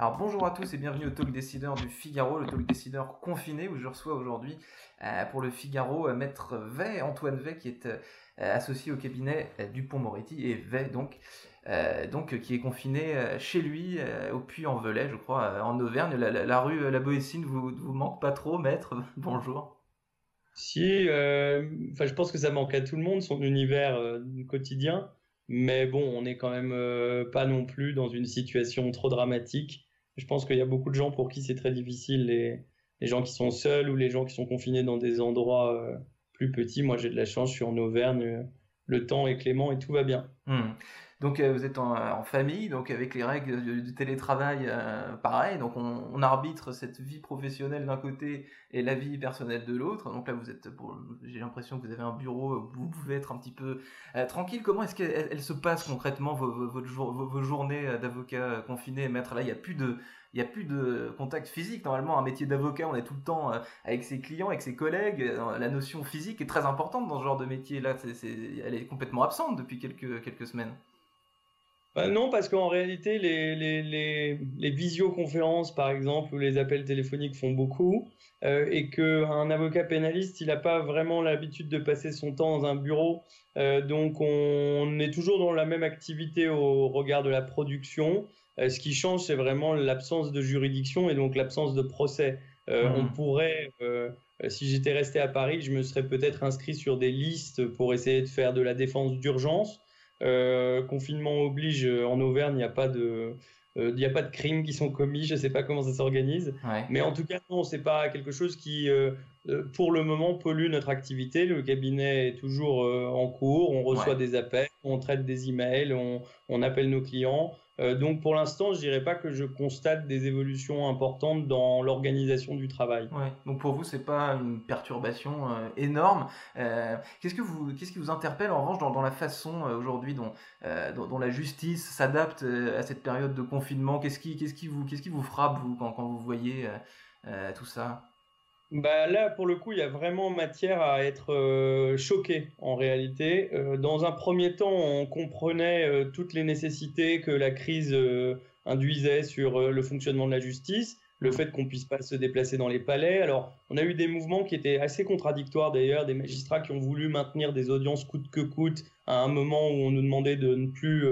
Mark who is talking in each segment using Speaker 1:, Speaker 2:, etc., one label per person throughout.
Speaker 1: Alors bonjour à tous et bienvenue au Talk Décideur du Figaro, le Talk Décideur confiné où je reçois aujourd'hui euh, pour le Figaro euh, Maître Vey, Antoine Vey qui est euh, associé au cabinet euh, Dupont-Moretti et Vey donc, donc qui est confiné chez lui au Puy-en-Velay je crois en Auvergne. La, rue La Boétine vous, vous manque pas trop Maître? Bonjour.
Speaker 2: Si, euh, je pense que ça manque à tout le monde, son univers euh, quotidien. Mais bon, on n'est quand même euh, pas non plus dans une situation trop dramatique. Je pense qu'il y a beaucoup de gens pour qui c'est très difficile, les, les gens qui sont seuls ou les gens qui sont confinés dans des endroits plus petits. Moi, j'ai de la chance, je suis en Auvergne, le temps est clément et tout va bien.
Speaker 1: Hmm. Donc euh, vous êtes en, en famille, donc avec les règles du, télétravail, euh, pareil. Donc on, arbitre cette vie professionnelle d'un côté et la vie personnelle de l'autre. Donc là vous êtes, j'ai l'impression que vous avez un bureau vous pouvez être un petit peu euh, tranquille. Comment est-ce qu'elle elle- elle se passe concrètement vos, journées euh, d'avocat confiné, maître Là il n'y a plus de il a plus de contact physique. Normalement, un métier d'avocat, on est tout le temps euh, avec ses clients, avec ses collègues. Euh, La notion physique est très importante dans ce genre de métier. Là, elle est complètement absente depuis quelques semaines.
Speaker 2: Bah non, parce qu'en réalité, les, les, les, les visioconférences, par exemple, ou les appels téléphoniques font beaucoup, euh, et qu'un avocat pénaliste, il n'a pas vraiment l'habitude de passer son temps dans un bureau, euh, donc on est toujours dans la même activité au regard de la production. Euh, ce qui change, c'est vraiment l'absence de juridiction et donc l'absence de procès.
Speaker 1: Mhm.
Speaker 2: On pourrait, si j'étais resté à Paris, je me serais peut-être inscrit sur des listes pour essayer de faire de la défense d'urgence. Euh, confinement oblige, euh, en Auvergne, il n'y a pas de, euh, il n'y a pas de crimes qui sont commis. Je ne sais pas comment ça s'organise.
Speaker 1: Ouais.
Speaker 2: Mais en tout cas, non, c'est pas quelque chose qui, pour le moment, pollue notre activité. Le cabinet est toujours en cours. On reçoit
Speaker 1: Ouais.
Speaker 2: des appels, on traite des emails, on, on appelle nos clients. Euh, donc, pour l'instant, je dirais pas que je constate des évolutions importantes dans l'organisation du travail.
Speaker 1: Ouais. Donc pour vous, c'est pas une perturbation euh, énorme. Euh, qu'est-ce qui vous interpelle en revanche dans, la façon aujourd'hui dont, la justice s'adapte à cette période de confinement? Qu'est-ce qui, vous, frappe vous quand, vous voyez tout ça?
Speaker 2: Bah là, pour le coup, il y a vraiment matière à être euh, choqué en réalité. Euh, dans un premier temps, on comprenait euh, toutes les nécessités que la crise induisait sur le fonctionnement de la justice, le fait qu'on puisse pas se déplacer dans les palais. Alors, on a eu des mouvements qui étaient assez contradictoires d'ailleurs, des magistrats qui ont voulu maintenir des audiences coûte que coûte à un moment où on nous demandait de ne plus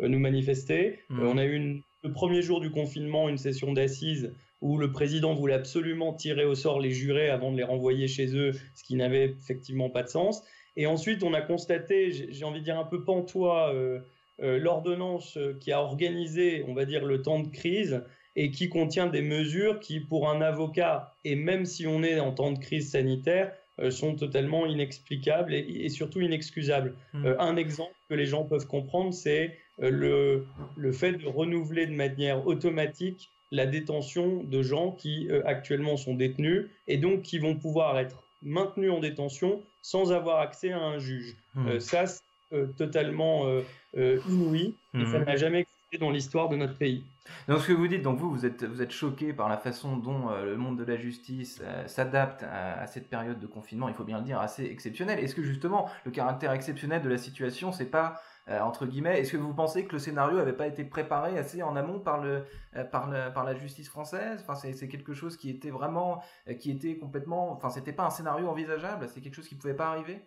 Speaker 2: nous manifester. Euh, on a eu une- le premier jour du confinement une session d'assises où le président voulait absolument tirer au sort les jurés avant de les renvoyer chez eux, ce qui n'avait effectivement pas de sens. Et ensuite, on a constaté, j'ai envie de dire un peu pantois, euh, euh, l'ordonnance euh, qui a organisé, on va dire, le temps de crise et qui contient des mesures qui, pour un avocat, et même si on est en temps de crise sanitaire, euh, sont totalement inexplicables et, et surtout inexcusables. Euh, un exemple que les gens peuvent comprendre, c'est le, le fait de renouveler de manière automatique la détention de gens qui euh, actuellement sont détenus et donc qui vont pouvoir être maintenus en détention sans avoir accès à un juge.
Speaker 1: Hmm.
Speaker 2: Euh, ça, c'est euh, totalement inouï et ça
Speaker 1: Mhm.
Speaker 2: n'a jamais existé dans l'histoire de notre pays.
Speaker 1: Donc ce que vous dites, donc vous, vous êtes, vous êtes choqué par la façon dont le monde de la justice s'adapte à, à cette période de confinement, il faut bien le dire, assez exceptionnelle. Est-ce que justement le caractère exceptionnel de la situation, c'est pas euh, entre guillemets, est-ce que vous pensez que le scénario n'avait pas été préparé assez en amont par le, euh, par par la justice française? Enfin, c'est, quelque chose qui était vraiment, euh, qui était complètement, enfin, c'était pas un scénario envisageable, c'est quelque chose qui pouvait pas arriver?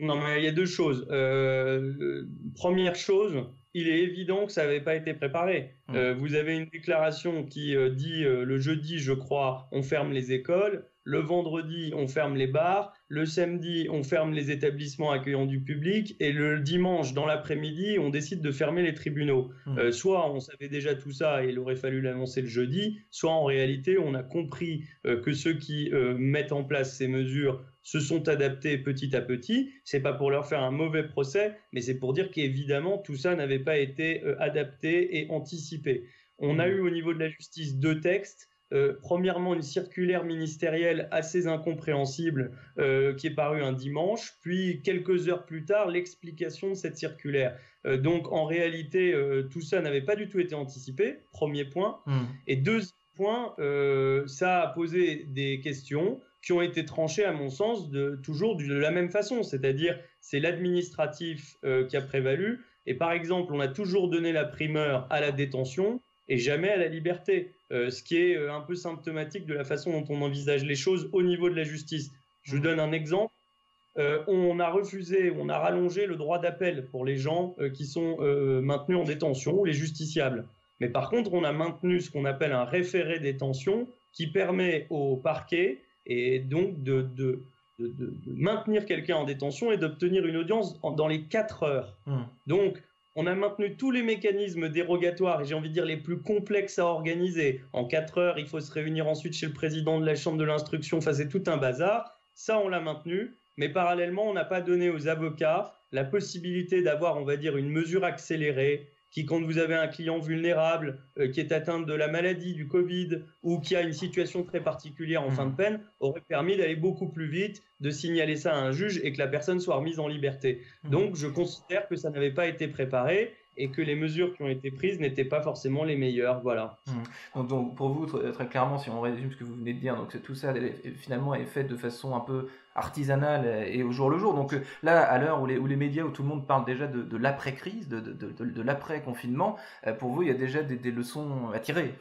Speaker 2: Non, mais il y a deux choses. Première chose, il est évident que ça n'avait pas été préparé.
Speaker 1: Mm.
Speaker 2: Euh, vous avez une déclaration qui euh, dit euh, le jeudi, je crois, on ferme les écoles. Le vendredi, on ferme les bars. Le samedi, on ferme les établissements accueillant du public. Et le dimanche, dans l'après-midi, on décide de fermer les tribunaux.
Speaker 1: Mm.
Speaker 2: Euh, soit on savait déjà tout ça et il aurait fallu l'annoncer le jeudi, soit en réalité, on a compris que ceux qui mettent en place ces mesures se sont adaptés petit à petit. C'est pas pour leur faire un mauvais procès, mais c'est pour dire qu'évidemment tout ça n'avait pas été euh, adapté et anticipé. On a mmh. eu au niveau de la justice deux textes. Euh, premièrement, une circulaire ministérielle assez incompréhensible euh, qui est parue un dimanche, puis quelques heures plus tard, l'explication de cette circulaire. donc, en réalité, tout ça n'avait pas du tout été anticipé, premier point. Mmh. Et deuxième point, ça a posé des questions qui ont été tranchées, à mon sens, de, toujours de la même façon, c'est-à-dire c'est l'administratif euh, qui a prévalu. Et par exemple, on a toujours donné la primeur à la détention et jamais à la liberté, euh, ce qui est euh, un peu symptomatique de la façon dont on envisage les choses au niveau de la justice. Je vous donne un exemple. on a refusé, on a rallongé le droit d'appel pour les gens qui sont maintenus en détention, les justiciables. Mais par contre, on a maintenu ce qu'on appelle un référé détention qui permet au parquet et donc de, de, de, maintenir quelqu'un en détention et d'obtenir une audience dans les 4 heures. Hmm. Donc, on a maintenu tous les mécanismes dérogatoires, et j'ai envie de dire les plus complexes à organiser. En 4 heures, il faut se réunir ensuite chez le président de la chambre de l'instruction, enfin c'est tout un bazar. Ça, on l'a maintenu, mais parallèlement, on n'a pas donné aux avocats la possibilité d'avoir, on va dire, une mesure accélérée, qui, quand vous avez un client vulnérable euh, qui est atteint de la maladie, du Covid, ou qui a une situation très particulière en fin de mmh. peine, aurait permis d'aller beaucoup plus vite, de signaler ça à un juge et que la personne soit remise en liberté. Mmh. Donc, je considère que ça n'avait pas été préparé et que les mesures qui ont été prises n'étaient pas forcément les meilleures. Voilà.
Speaker 1: Mmh. Donc, pour vous, très, clairement, si on résume ce que vous venez de dire, donc tout ça finalement est fait de façon un peu artisanale et au jour le jour. Donc euh, là, à l'heure où les, où les médias, où tout le monde parle déjà de, l'après-crise, de, de, l'après-confinement, euh, pour vous, il y a déjà des, leçons à tirer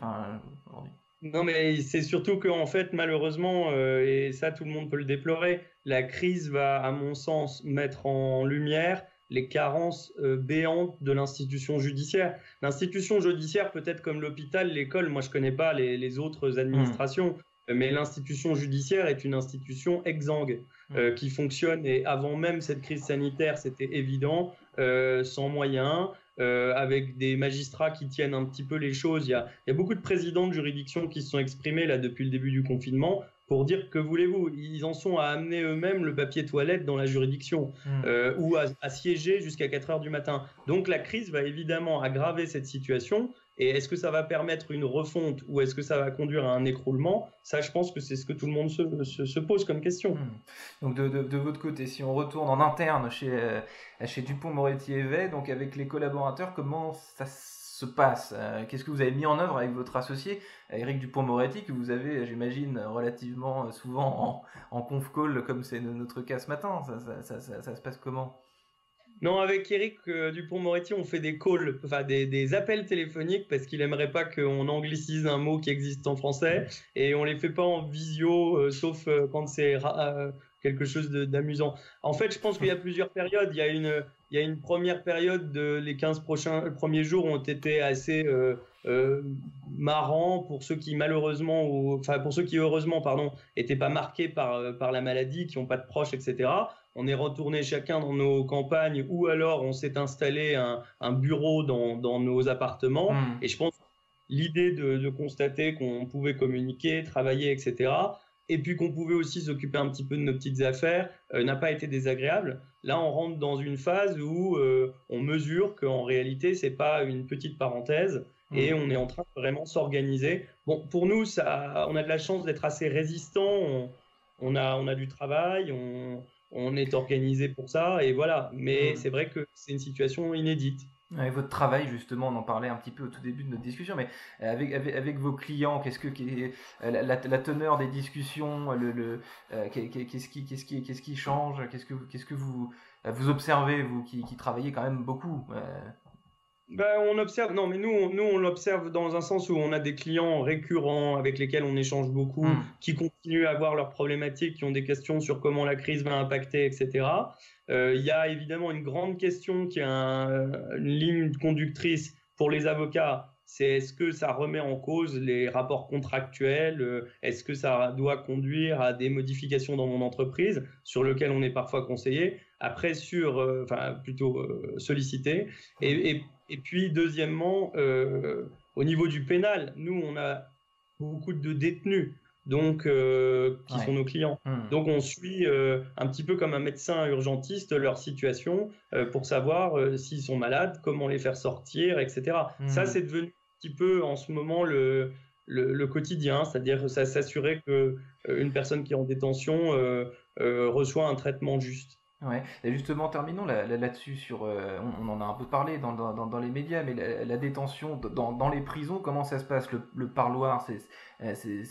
Speaker 2: Non, mais c'est surtout qu'en fait, malheureusement, euh, et ça tout le monde peut le déplorer, la crise va, à mon sens, mettre en lumière les carences béantes de l'institution judiciaire. L'institution judiciaire, peut-être comme l'hôpital, l'école, moi je connais pas les, autres administrations, mais l'institution judiciaire est une institution exsangue euh, mm. qui fonctionne et avant même cette crise sanitaire, c'était évident, euh, sans moyens, euh, avec des magistrats qui tiennent un petit peu les choses. Il y, a, il y, a, beaucoup de présidents de juridiction qui se sont exprimés là depuis le début du confinement pour dire que voulez-vous, ils en sont à amener eux-mêmes le papier toilette dans la juridiction mm. ou à, à siéger jusqu'à 4 heures du matin. Donc la crise va évidemment aggraver cette situation et est-ce que ça va permettre une refonte ou est-ce que ça va conduire à un écroulement? Ça, je pense que c'est ce que tout le monde se, pose comme question. Hmm.
Speaker 1: Donc, de, votre côté, si on retourne en interne chez, euh, chez Dupont-Moretti et donc avec les collaborateurs, comment ça se passe euh, Qu'est-ce que vous avez mis en œuvre avec votre associé, Eric Dupont-Moretti, que vous avez, j'imagine, relativement souvent en, conf call, comme c'est notre cas ce matin ça se passe comment?
Speaker 2: Non, avec Eric euh, Dupont-Moretti, on fait des calls, enfin des, appels téléphoniques parce qu'il aimerait pas qu'on anglicise un mot qui existe en français et on les fait pas en visio, euh, sauf euh, quand c'est quelque chose d'amusant. En fait, je pense qu'il y a plusieurs périodes. Il y a une, il y a une première période de les 15 prochains premiers jours ont été assez marrants pour ceux qui malheureusement ou enfin pour ceux qui heureusement pardon étaient pas marqués par par la maladie, qui n'ont pas de proches, etc on est retourné chacun dans nos campagnes ou alors on s'est installé un, bureau dans, nos appartements. Hmm. Et je pense l'idée de, constater qu'on pouvait communiquer, travailler, etc. Et puis qu'on pouvait aussi s'occuper un petit peu de nos petites affaires euh, n'a pas été désagréable. Là, on rentre dans une phase où euh, on mesure qu'en réalité, c'est pas une petite parenthèse et hmm. on est en train de vraiment s'organiser. Bon, pour nous, ça, on a de la chance d'être assez résistant. On, a, on a du travail, on, on est organisé pour ça et voilà. Mais mm. c'est vrai que c'est une situation inédite.
Speaker 1: Avec votre travail, justement, on en parlait un petit peu au tout début de notre discussion, mais avec, avec, vos clients, qu'est-ce que la, la, teneur des discussions, le, euh, qu'est-ce qui, qu'est-ce qui, qu'est-ce qui change, qu'est-ce que, qu'est-ce que vous, vous observez, vous qui, qui travaillez quand même beaucoup euh,
Speaker 2: ben, on observe, non, mais nous, on, nous, on l'observe dans un sens où on a des clients récurrents avec lesquels on échange beaucoup, hmm. qui continuent à avoir leurs problématiques, qui ont des questions sur comment la crise va impacter, etc. Euh, il y a évidemment une grande question qui est une ligne conductrice pour les avocats. C'est est-ce que ça remet en cause les rapports contractuels euh, Est-ce que ça doit conduire à des modifications dans mon entreprise sur lesquelles on est parfois conseillé Après, sur, euh, enfin, plutôt sollicité. Et, et et puis, deuxièmement, euh, au niveau du pénal, nous, on a beaucoup de détenus. donc euh, qui
Speaker 1: Ouais.
Speaker 2: sont nos clients.
Speaker 1: Hmm.
Speaker 2: Donc on suit euh, un petit peu comme un médecin urgentiste leur situation euh, pour savoir s'ils sont malades, comment les faire sortir, etc.
Speaker 1: Mhm.
Speaker 2: Ça, c'est devenu un petit peu en ce moment le, le, le quotidien, c'est-à-dire ça- s'assurer que une personne qui est en détention reçoit un traitement juste.
Speaker 1: Justement, terminons là- là- là-dessus. euh, on, en a un peu parlé dans, les médias, mais la, détention dans, les prisons, comment ça se passe? Le, parloir, c'est euh, c'est-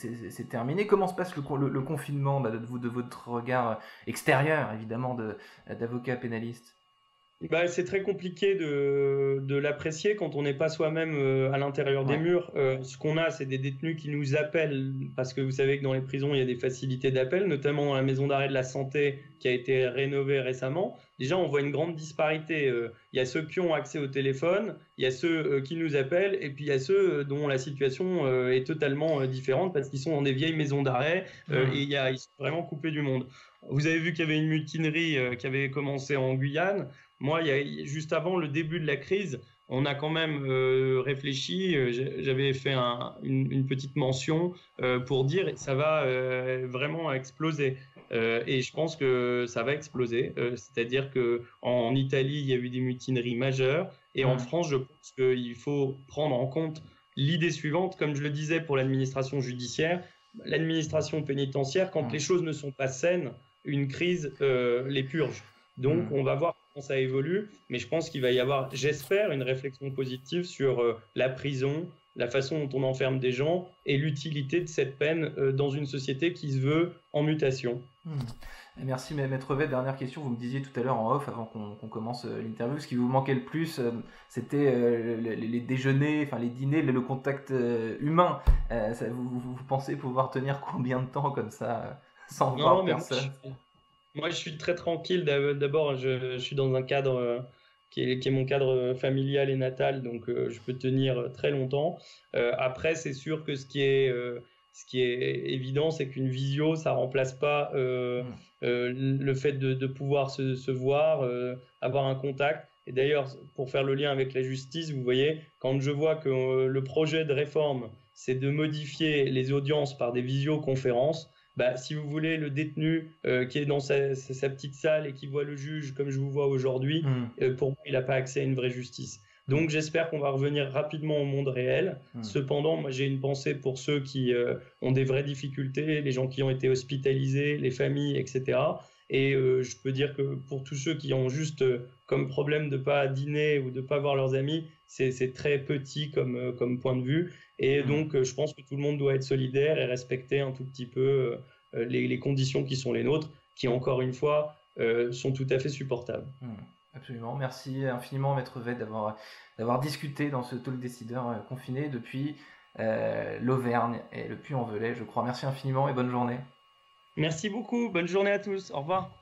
Speaker 1: terminé. Comment se passe le, con- le, le confinement bah, de, votre regard extérieur, évidemment, de- d'avocat pénaliste?
Speaker 2: Bah, c'est très compliqué de, de l'apprécier quand on n'est pas soi-même euh, à l'intérieur des murs. Euh, ce qu'on a, c'est des détenus qui nous appellent, parce que vous savez que dans les prisons, il y a des facilités d'appel, notamment dans la maison d'arrêt de la santé qui a été rénovée récemment. Déjà, on voit une grande disparité. Euh, Il y a ceux qui ont accès au téléphone, il y a ceux qui nous appellent, et puis il y a ceux dont la situation est totalement différente parce qu'ils sont dans des vieilles maisons d'arrêt euh, et il y a, ils sont vraiment coupés du monde. Vous avez vu qu'il y avait une mutinerie qui avait commencé en Guyane. Moi, il y a, juste avant le début de la crise, on a quand même euh, réfléchi. euh, J'avais fait un- une, une petite mention euh, pour dire ça va euh, vraiment exploser. Et je pense que ça va exploser. C'est-à-dire que en Italie, il y a eu des mutineries majeures, et en. France, je pense qu'il faut prendre en compte l'idée suivante, comme je le disais pour l'administration judiciaire, l'administration pénitentiaire, quand les choses ne sont pas saines, une crise les purge. Donc, on va voir ça évolue, mais je pense qu'il va y avoir, j'espère, une réflexion positive sur euh, la prison, la façon dont on enferme des gens et l'utilité de cette peine euh, dans une société qui se veut en mutation.
Speaker 1: Hmm. Merci Ma- Maître V. Dernière question, vous me disiez tout à l'heure en off avant qu'on commence euh, l'interview, ce qui vous manquait le plus, c'était le- les, déjeuners, enfin les dîners, le, contact humain. Vous, pensez pouvoir tenir combien de temps comme ça sans voir
Speaker 2: Non, moi,
Speaker 1: personne?
Speaker 2: je, moi, je suis très tranquille. D'ab- D'abord, je, je suis dans un cadre euh, qui est, qui est mon cadre euh, familial et natal, donc euh, je peux tenir très longtemps. Euh, après, c'est sûr que ce qui est, ce qui est évident, c'est qu'une visio, ça remplace pas euh,
Speaker 1: Mm.
Speaker 2: euh, le fait de, de pouvoir se, se voir, euh, avoir un contact. Et d'ailleurs, pour faire le lien avec la justice, vous voyez, quand je vois que le projet de réforme, c'est de modifier les audiences par des visioconférences, bah, si vous voulez, le détenu euh, qui est dans sa, petite salle et qui voit le juge comme je vous vois aujourd'hui,
Speaker 1: Hmm.
Speaker 2: euh, pour moi, il n'a pas accès à une vraie justice. Donc j'espère qu'on va revenir rapidement au monde réel.
Speaker 1: Hmm.
Speaker 2: Cependant, moi j'ai une pensée pour ceux qui euh, ont des vraies difficultés, les gens qui ont été hospitalisés, les familles, etc. Et euh, je peux dire que pour tous ceux qui ont juste euh, comme problème de pas dîner ou de pas voir leurs amis, c'est très petit comme, comme point de vue. Et
Speaker 1: Mhm.
Speaker 2: donc euh, je pense que tout le monde doit être solidaire et respecter un tout petit peu euh, les, les conditions qui sont les nôtres, qui encore une fois euh, sont tout à fait supportables.
Speaker 1: Hmm. Absolument. Merci infiniment, Maître V, d'avoir d'avoir discuté dans ce talk décideur euh, confiné depuis euh, l'Auvergne et le Puy-en-Velay, je crois. Merci infiniment et bonne journée.
Speaker 2: Merci beaucoup, bonne journée à tous, au revoir.